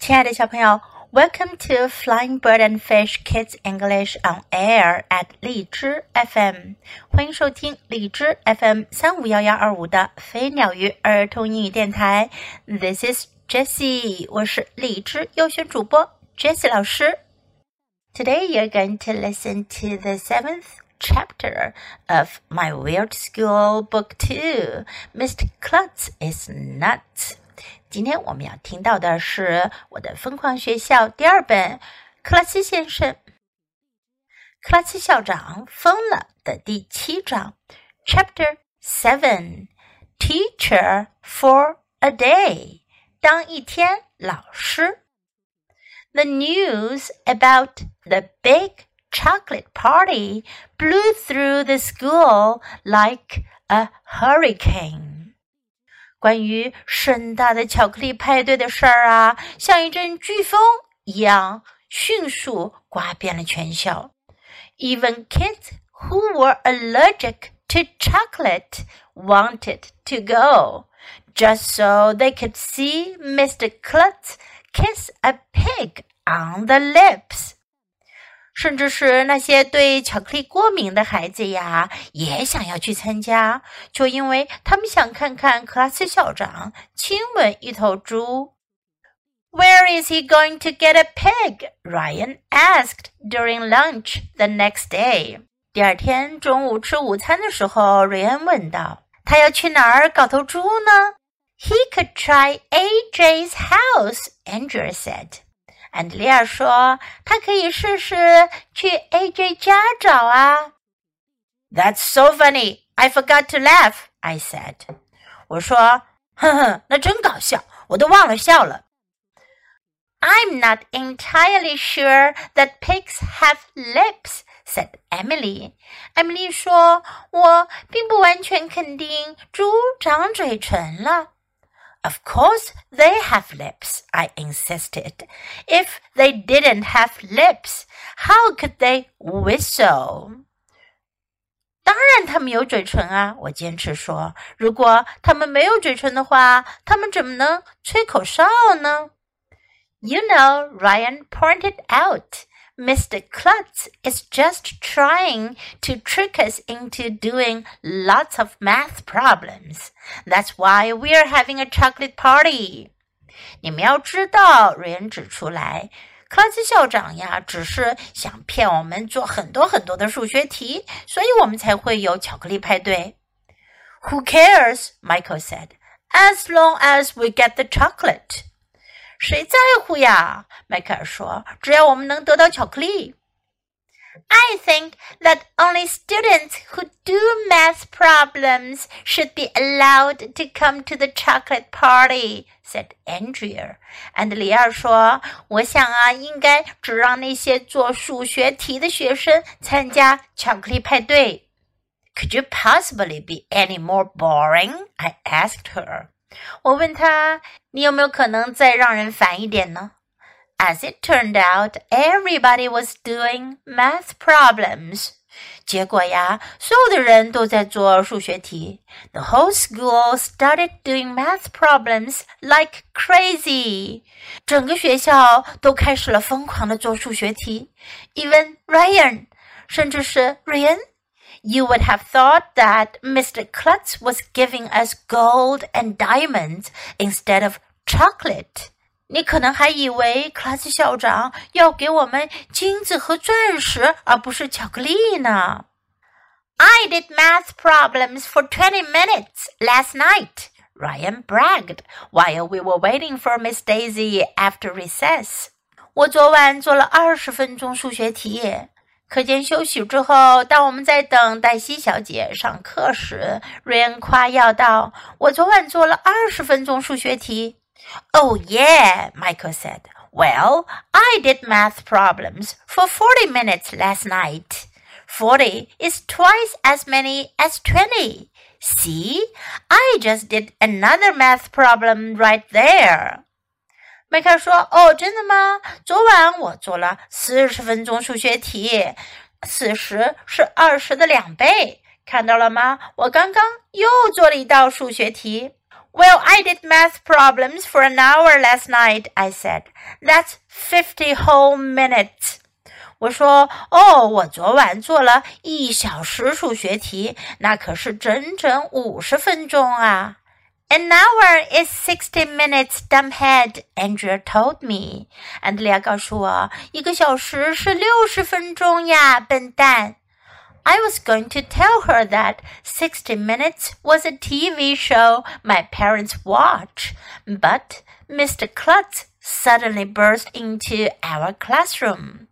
亲爱的小朋友，Welcome to Flying Bird and Fish Kids English on Air at 荔枝 FM，欢迎收听荔枝 FM 三五幺幺二五的飞鸟鱼儿童英语电台。This is Jessie，我是荔枝优选主播 Jessie 老师。Today you're going to listen to the seventh chapter of My Weird School Book Two. Mr. Klutz is nuts. 今天我们要听到的是我的疯狂学校第二本《克拉斯先生》。克拉斯校长疯了的第七章，Chapter Seven Teacher for a Day 当一天老师。The news about the big chocolate party blew through the school like a hurricane. 关于盛大的巧克力派对的事儿啊，像一阵飓风一样迅速刮遍了全校。Even kids who were allergic to chocolate wanted to go, just so they could see Mr. Klutz kiss a pig on the lips. 甚至是那些对巧克力过敏的孩子呀，也想要去参加，就因为他们想看看克拉斯校长亲吻一头猪。Where is he going to get a pig? Ryan asked during lunch the next day. 第二天中午吃午餐的时候，瑞恩问道：“他要去哪儿搞头猪呢？”He could try AJ's house, Andrew said. 安德烈亚说：“他可以试试去 AJ 家找啊。” That's so funny. I forgot to laugh. I said. 我说：“哼哼，那真搞笑，我都忘了笑了。” I'm not entirely sure that pigs have lips, said Emily. Emily 说：“我并不完全肯定猪长嘴唇了。” Of course they have lips, I insisted. If they didn't have lips, how could they whistle? 当然，他们有嘴唇啊！我坚持说，如果他们没有嘴唇的话，他们怎么能吹口哨呢？You know, Ryan pointed out. Mr. Klutz is just trying to trick us into doing lots of math problems. That's why we're having a chocolate party. 你们要知道，瑞恩指出来，克拉兹校长呀，只是想骗我们做很多很多的数学题，所以我们才会有巧克力派对。Who cares? Michael said. As long as we get the chocolate. 谁在乎呀？迈克尔说：“只要我们能得到巧克力。” I think that only students who do math problems should be allowed to come to the chocolate party," said Andrea. 安德里亚说：“我想啊，应该只让那些做数学题的学生参加巧克力派对。” Could you possibly be any more boring? I asked her. 我问他：“你有没有可能再让人烦一点呢？” As it turned out, everybody was doing math problems. 结果呀，所有的人都在做数学题。The whole school started doing math problems like crazy. 整个学校都开始了疯狂的做数学题。Even Ryan，甚至是 Ryan。you would have thought that Mr. Klutz was giving us gold and diamonds instead of chocolate. 你可能还以为克拉斯校长要给我们金子和钻石，而不是巧克力呢。I did math problems for 20 minutes last night, Ryan bragged while we were waiting for Miss Daisy after recess. 我昨晚做了二十分钟数学题。 课间休息之后，当我们在等黛西小姐上课时，瑞恩夸耀道：“我昨晚做了二十分钟数学题。” Oh yeah, Michael said. Well, I did math problems for forty minutes last night. Forty is twice as many as twenty. See, I just did another math problem right there. 迈克尔说：“哦，真的吗？昨晚我做了四十分钟数学题，四十是二十的两倍，看到了吗？我刚刚又做了一道数学题。Well, I did math problems for an hour last night, I said. That's fifty whole minutes. 我说：“哦，我昨晚做了一小时数学题，那可是整整五十分钟啊。” An hour is sixty minutes, dumbhead. Andrea told me. 安德烈亚告诉我，一个小时是六十分钟呀，笨蛋。I was going to tell her that 60 Minutes was a TV show my parents watch, but Mr. Klutz suddenly burst into our classroom.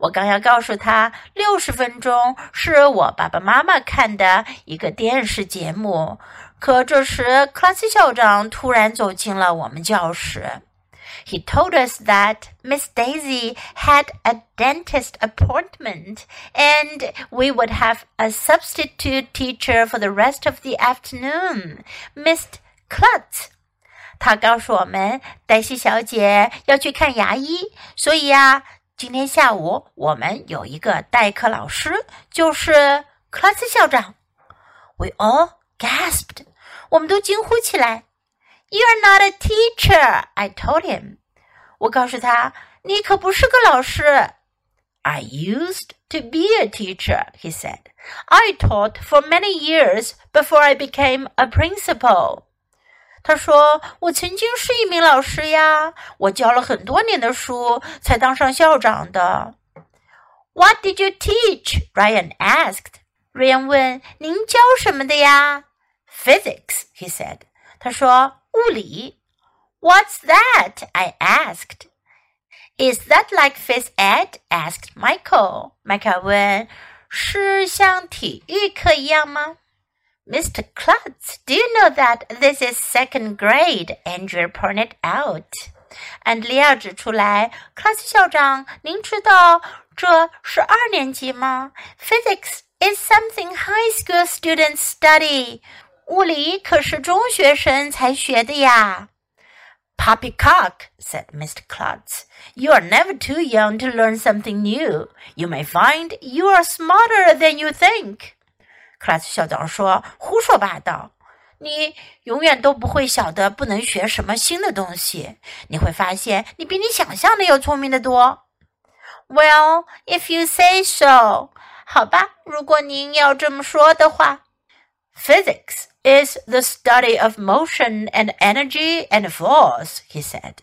我刚要告诉他，六十分钟是我爸爸妈妈看的一个电视节目。 可这时，克拉斯校长突然走进了我们教室。He told us that Miss Daisy had a dentist appointment and we would have a substitute teacher for the rest of the afternoon, Miss Klutz. 他告诉我们，黛西小姐要去看牙医，所以呀、啊，今天下午我们有一个代课老师，就是克拉斯校长。We all gasped， 我们都惊呼起来。You're not a teacher, I told him. 我告诉他，你可不是个老师。I used to be a teacher, he said. I taught for many years before I became a principal. 他说：“我曾经是一名老师呀，我教了很多年的书，才当上校长的。” What did you teach? Ryan asked. Ryan 问：“您教什么的呀 physics, he said. 他说物理。What's that? I asked. Is that like phys ed? asked Michael. Michael 问是像体育课一样吗？Mr. Klutz, do you know that this is second grade? Andrea pointed out. 安德利亚指出来，克拉斯校长，您知道这是二年级吗？Physics is something high school students study. 物理可是中学生才学的呀。Poppycock, said Mr. Klutz, you are never too young to learn something new. You may find you are smarter than you think. Klutz 校长说：“胡说八道！你永远都不会晓得不能学什么新的东西。你会发现你比你想象的要聪明的多。” Well, if you say so. 好吧，如果您要这么说的话。Physics is the study of motion and energy and force, he said.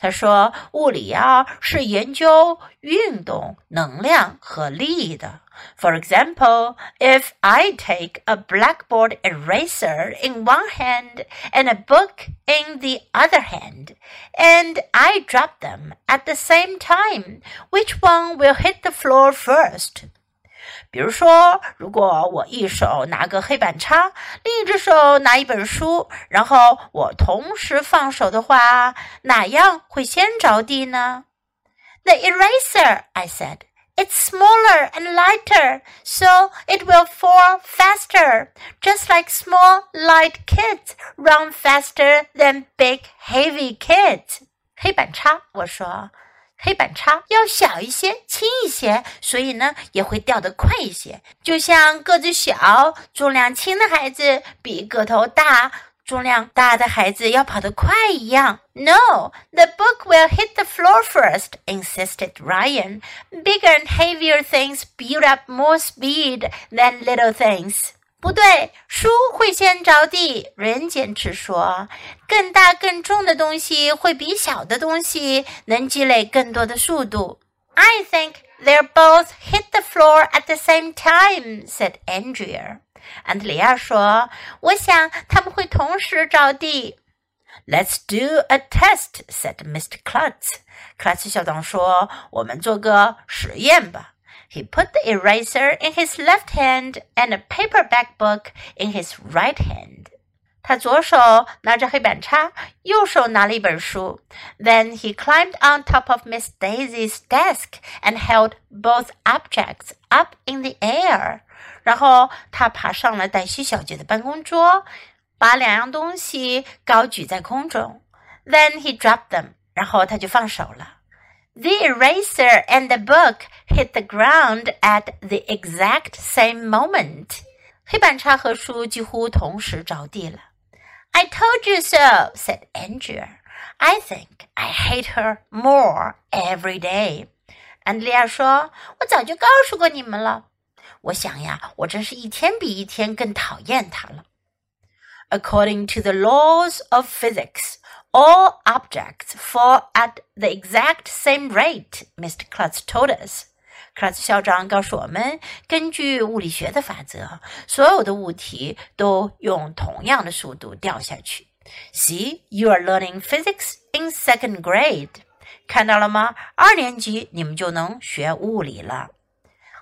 他说：“物理啊，是研究运动、能量和力的。For example, if I take a blackboard eraser in one hand and a book in the other hand, and I drop them at the same time, which one will hit the floor first?” 比如说，如果我一手拿个黑板擦，另一只手拿一本书，然后我同时放手的话，哪样会先着地呢？The eraser, I said. It's smaller and lighter, so it will fall faster, just like small, light kids run faster than big, heavy kids. 黑板擦，我说。 黑板擦要小一些、轻一些，所以呢也会掉得快一些。就像个子小、重量轻的孩子比个头大、重量大的孩子要跑得快一样。No, the book will hit the floor first, insisted Ryan. Bigger and heavier things build up more speed than little things. 不对，书会先着地。人坚持说，更大更重的东西会比小的东西能积累更多的速度。I think they're both hit the floor at the same time," said Andrea. 安德里亚说：“我想他们会同时着地。” Let's do a test," said Mr. Klutz. 克拉斯校长说：“我们做个实验吧。” He put the eraser in his left hand and a paperback book in his right hand. 他左手拿着黑板擦，右手拿了一本书。Then he climbed on top of Miss Daisy's desk and held both objects up in the air. 然后他爬上了黛西小姐的办公桌，把两样东西高举在空中。Then he dropped them. 然后他就放手了。the eraser and the book hit the ground at the exact same moment. 黑板擦和书几乎同时着地了。 I told you so, said Andrea. I think I hate her more every day. 安德利亚说：“我早就告诉过你们了。我想呀，我真是一天比一天更讨厌她了。” According to the laws of physics, all objects fall at the exact same rate, Mr. Klutz told us. 克拉斯校长告诉我们，根据物理学的法则，所有的物体都用同样的速度掉下去。See, you are learning physics in second grade. 看到了吗？二年级你们就能学物理了。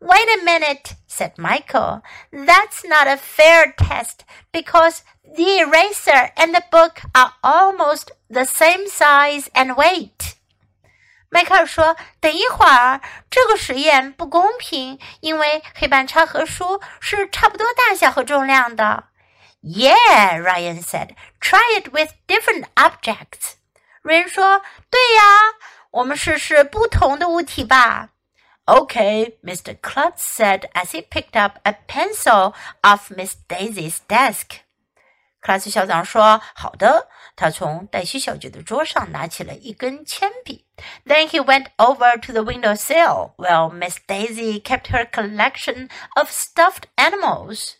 Wait a minute, said Michael. That's not a fair test because the eraser and the book are almost the same size and weight. 迈克尔说：“等一会儿，这个实验不公平，因为黑板擦和书是差不多大小和重量的。” Yeah, Ryan said. Try it with different objects. 瑞恩说：“对呀，我们试试不同的物体吧。” Okay, Mr. Klutz said as he picked up a pencil off Miss Daisy's desk. 克拉斯校长说：“好的。”他从黛西小姐的桌上拿起了一根铅笔。Then he went over to the window sill while Miss Daisy kept her collection of stuffed animals.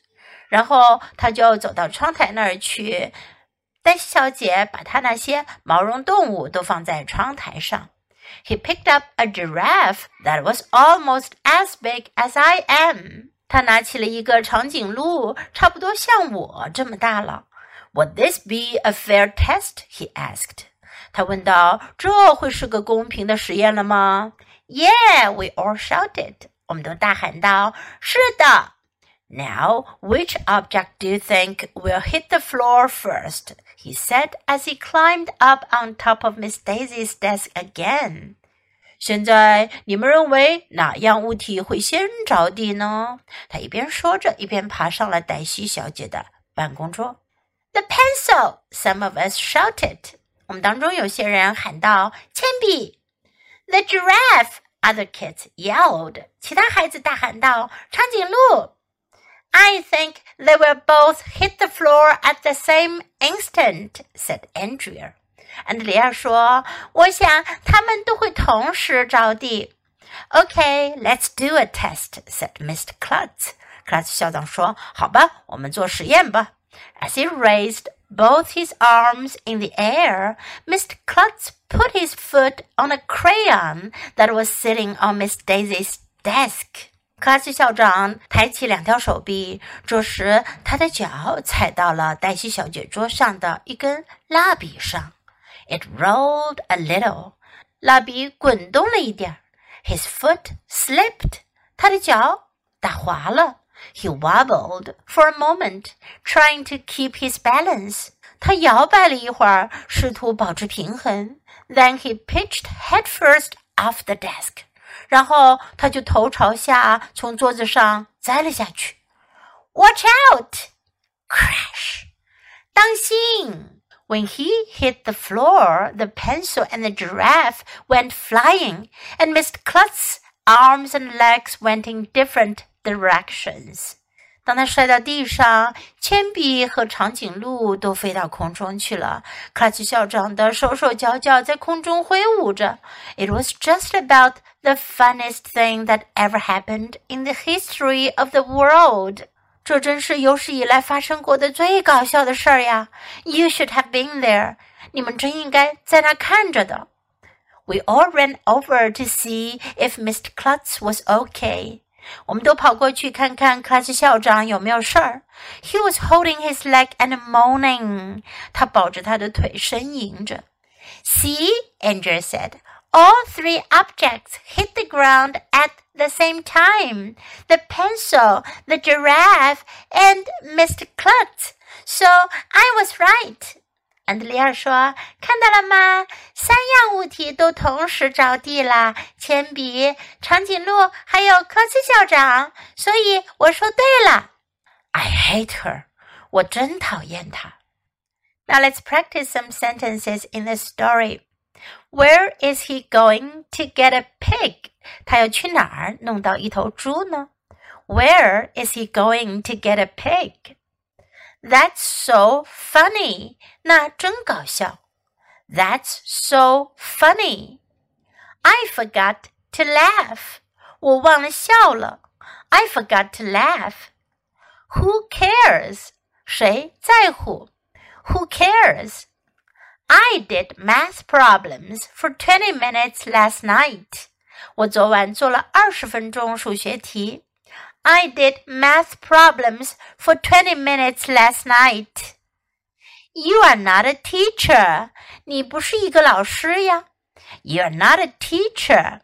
然后他就走到窗台那儿去。黛西小姐把她那些毛绒动物都放在窗台上。He picked up a giraffe that was almost as big as I am. 他拿起了一个长颈鹿，差不多像我这么大了。would this be a fair test? he asked. 他问道：“这会是个公平的实验了吗？”Yeah, we all shouted. 我们都大喊道：“是的。” Now, which object do you think will hit the floor first? He said as he climbed up on top of Miss Daisy's desk again. 现在你们认为哪样物体会先着地呢？他一边说着，一边爬上了黛西小姐的办公桌。the pencil, some of us shouted. 我们当中有些人喊道：“铅笔。” The giraffe, other kids yelled. 其他孩子大喊道：“长颈鹿。” I think they will both hit the floor at the same instant," said Andrea. 安德烈亚说：“我想他们都会同时着地。” Okay, let's do a test," said Mr. Klutz. 克拉斯校长说：“好吧，我们做实验吧。” As he raised both his arms in the air, Mr. Klutz put his foot on a crayon that was sitting on Miss Daisy's desk. 克拉斯校长抬起两条手臂，这时他的脚踩到了黛西小姐桌上的一根蜡笔上。It rolled a little，蜡笔滚动了一点。His foot slipped，他的脚打滑了。 he wobbled for a moment, trying to keep his balance. 他摇摆了一会儿，试图保持平衡。Then he pitched headfirst off the desk. 然后他就头朝下从桌子上栽了下去。Watch out! Crash! 当心！When he hit the floor, the pencil and the giraffe went flying, and Mr. Klutz's arms and legs went in different directions。当他摔到地上，铅笔和长颈鹿都飞到空中去了。克拉奇校长的手手脚脚在空中挥舞着。It was just about the funniest thing that ever happened in the history of the world。这真是有史以来发生过的最搞笑的事儿呀！You should have been there。你们真应该在那看着的。We all ran over to see if Mr. Klutz was okay. 我们都跑过去看看克拉斯校长有没有事儿。He was holding his leg and moaning. 他抱着他的腿呻吟着。See, Andrew said. All three objects hit the ground at the same time the pencil, the giraffe, and Mr. Klutz. So I was right. 安德烈尔说：“看到了吗？三样物体都同时着地了，铅笔、长颈鹿还有科斯校长。所以我说对了。”I hate her，我真讨厌她。Now let's practice some sentences in the story. Where is he going to get a pig？他要去哪儿弄到一头猪呢？Where is he going to get a pig？That's so funny. 那真搞笑。That's so funny. I forgot to laugh. 我忘了笑了。I forgot to laugh. Who cares? 谁在乎？Who cares? I did math problems for twenty minutes last night. 我昨晚做了二十分钟数学题。 I did math problems for 20 minutes last night. You are not a teacher. 你不是一个老师呀。You are not a teacher.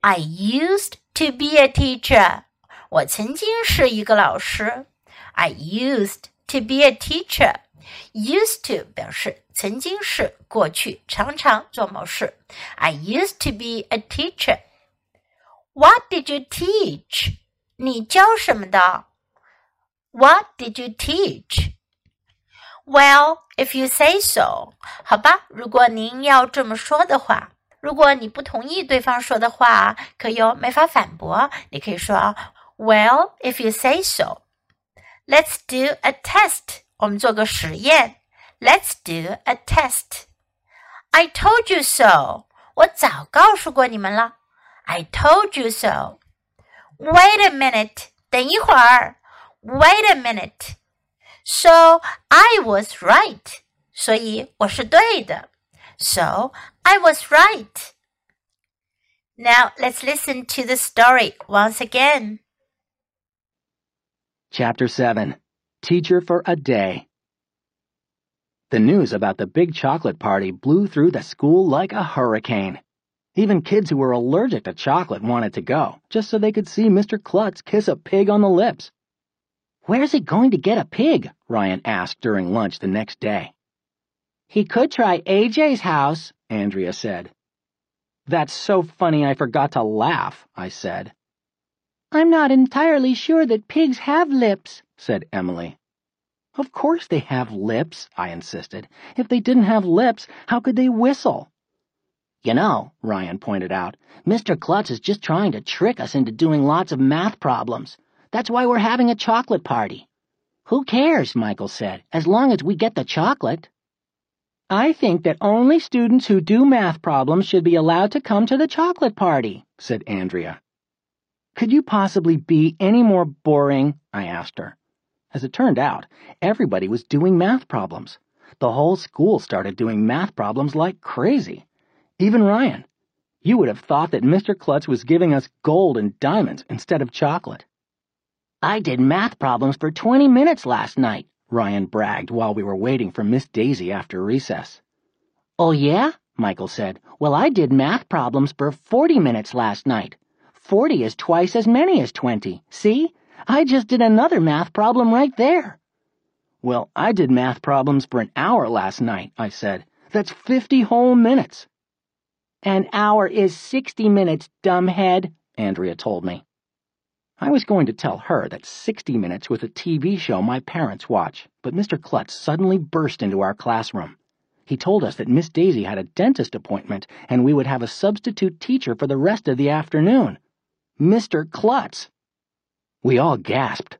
I used to be a teacher. 我曾经是一个老师。I used to be a teacher. Used to 表示曾经是过去常常做某事。I used to be a teacher. What did you teach? 你教什么的？What did you teach? Well, if you say so，好吧，如果您要这么说的话，如果你不同意对方说的话，可又没法反驳，你可以说 Well, if you say so. Let's do a test. 我们做个实验。Let's do a test. I told you so. 我早告诉过你们了。I told you so. Wait a minute. 等一会儿。Wait a minute. So I was right. 所以我是对的。So I was right. Now let's listen to the story once again. Chapter 7 Teacher for a Day. The news about the big chocolate party blew through the school like a hurricane. Even kids who were allergic to chocolate wanted to go, just so they could see Mr. Klutz kiss a pig on the lips. Where's he going to get a pig? Ryan asked during lunch the next day. He could try AJ's house, Andrea said. That's so funny I forgot to laugh, I said. I'm not entirely sure that pigs have lips, said Emily. Of course they have lips, I insisted. If they didn't have lips, how could they whistle? You know, Ryan pointed out, Mr. Klutz is just trying to trick us into doing lots of math problems. That's why we're having a chocolate party. Who cares, Michael said, as long as we get the chocolate. I think that only students who do math problems should be allowed to come to the chocolate party, said Andrea. Could you possibly be any more boring? I asked her. As it turned out, everybody was doing math problems. The whole school started doing math problems like crazy. Even Ryan. You would have thought that Mr. Klutz was giving us gold and diamonds instead of chocolate. I did math problems for 20 minutes last night, Ryan bragged while we were waiting for Miss Daisy after recess. Oh, yeah? Michael said. Well, I did math problems for 40 minutes last night. 40 is twice as many as 20. See? I just did another math problem right there. Well, I did math problems for an hour last night, I said. That's 50 whole minutes. An hour is 60 minutes, dumbhead, Andrea told me. I was going to tell her that 60 Minutes was a TV show my parents watch, but Mr. Klutz suddenly burst into our classroom. He told us that Miss Daisy had a dentist appointment and we would have a substitute teacher for the rest of the afternoon. Mr. Klutz! We all gasped.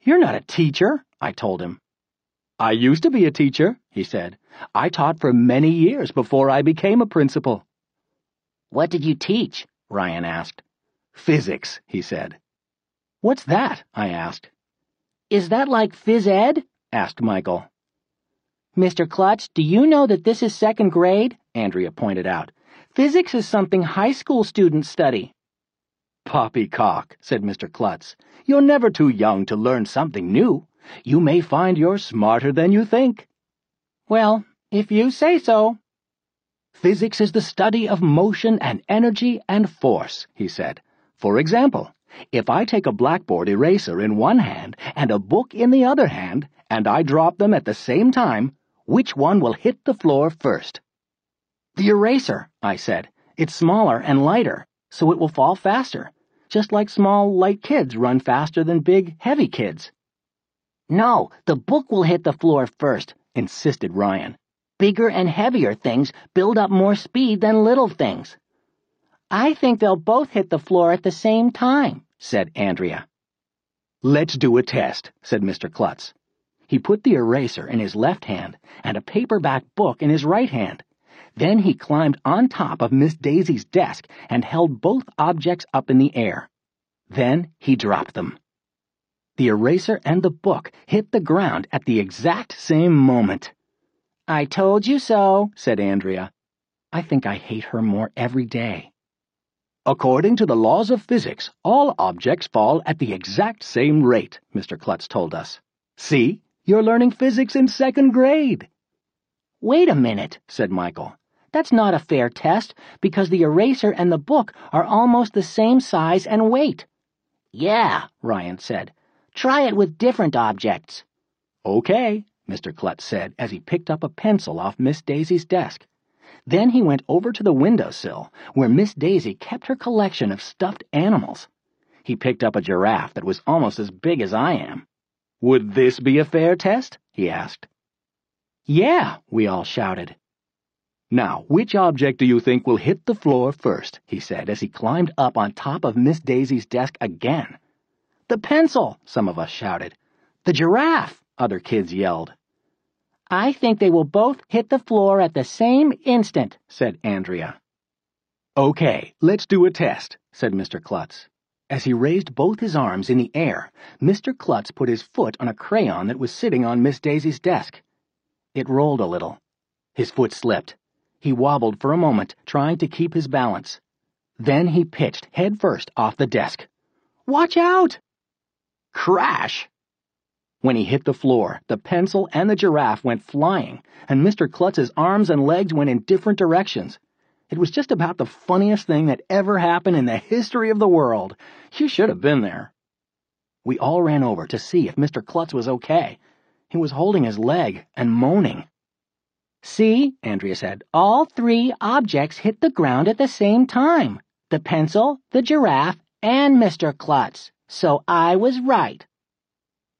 You're not a teacher, I told him. I used to be a teacher, he said. I taught for many years before I became a principal. What did you teach? Ryan asked. Physics, he said. What's that? I asked. Is that like phys ed? asked Michael. Mr. Klutz, do you know that this is second grade? Andrea pointed out. Physics is something high school students study. Poppycock, said Mr. Klutz. You're never too young to learn something new. You may find you're smarter than you think. Well, if you say so. Physics is the study of motion and energy and force, he said. For example, if I take a blackboard eraser in one hand and a book in the other hand, and I drop them at the same time, which one will hit the floor first? The eraser, I said. It's smaller and lighter, so it will fall faster, just like small, light kids run faster than big, heavy kids. No, the book will hit the floor first, insisted Ryan. Bigger and heavier things build up more speed than little things. I think they'll both hit the floor at the same time, said Andrea. Let's do a test, said Mr. Klutz. He put the eraser in his left hand and a paperback book in his right hand. Then he climbed on top of Miss Daisy's desk and held both objects up in the air. Then he dropped them. The eraser and the book hit the ground at the exact same moment. I told you so, said Andrea. I think I hate her more every day. According to the laws of physics, all objects fall at the exact same rate, Mr. Klutz told us. See, you're learning physics in second grade. Wait a minute, said Michael. That's not a fair test, because the eraser and the book are almost the same size and weight. Yeah, Ryan said. Try it with different objects. Okay, Mr. Klutz said as he picked up a pencil off Miss Daisy's desk. Then he went over to the windowsill, where Miss Daisy kept her collection of stuffed animals. He picked up a giraffe that was almost as big as I am. Would this be a fair test? he asked. Yeah, we all shouted. Now, which object do you think will hit the floor first? he said as he climbed up on top of Miss Daisy's desk again. The pencil, some of us shouted. The giraffe, other kids yelled. I think they will both hit the floor at the same instant, said Andrea. Okay, let's do a test, said Mr. Klutz. As he raised both his arms in the air, Mr. Klutz put his foot on a crayon that was sitting on Miss Daisy's desk. It rolled a little. His foot slipped. He wobbled for a moment, trying to keep his balance. Then he pitched head first off the desk. Watch out! Crash! When he hit the floor, the pencil and the giraffe went flying, and Mr. Klutz's arms and legs went in different directions. It was just about the funniest thing that ever happened in the history of the world. You should have been there. We all ran over to see if Mr. Klutz was okay. He was holding his leg and moaning. See, Andrea said, all three objects hit the ground at the same time. The pencil, the giraffe, and Mr. Klutz. So I was right.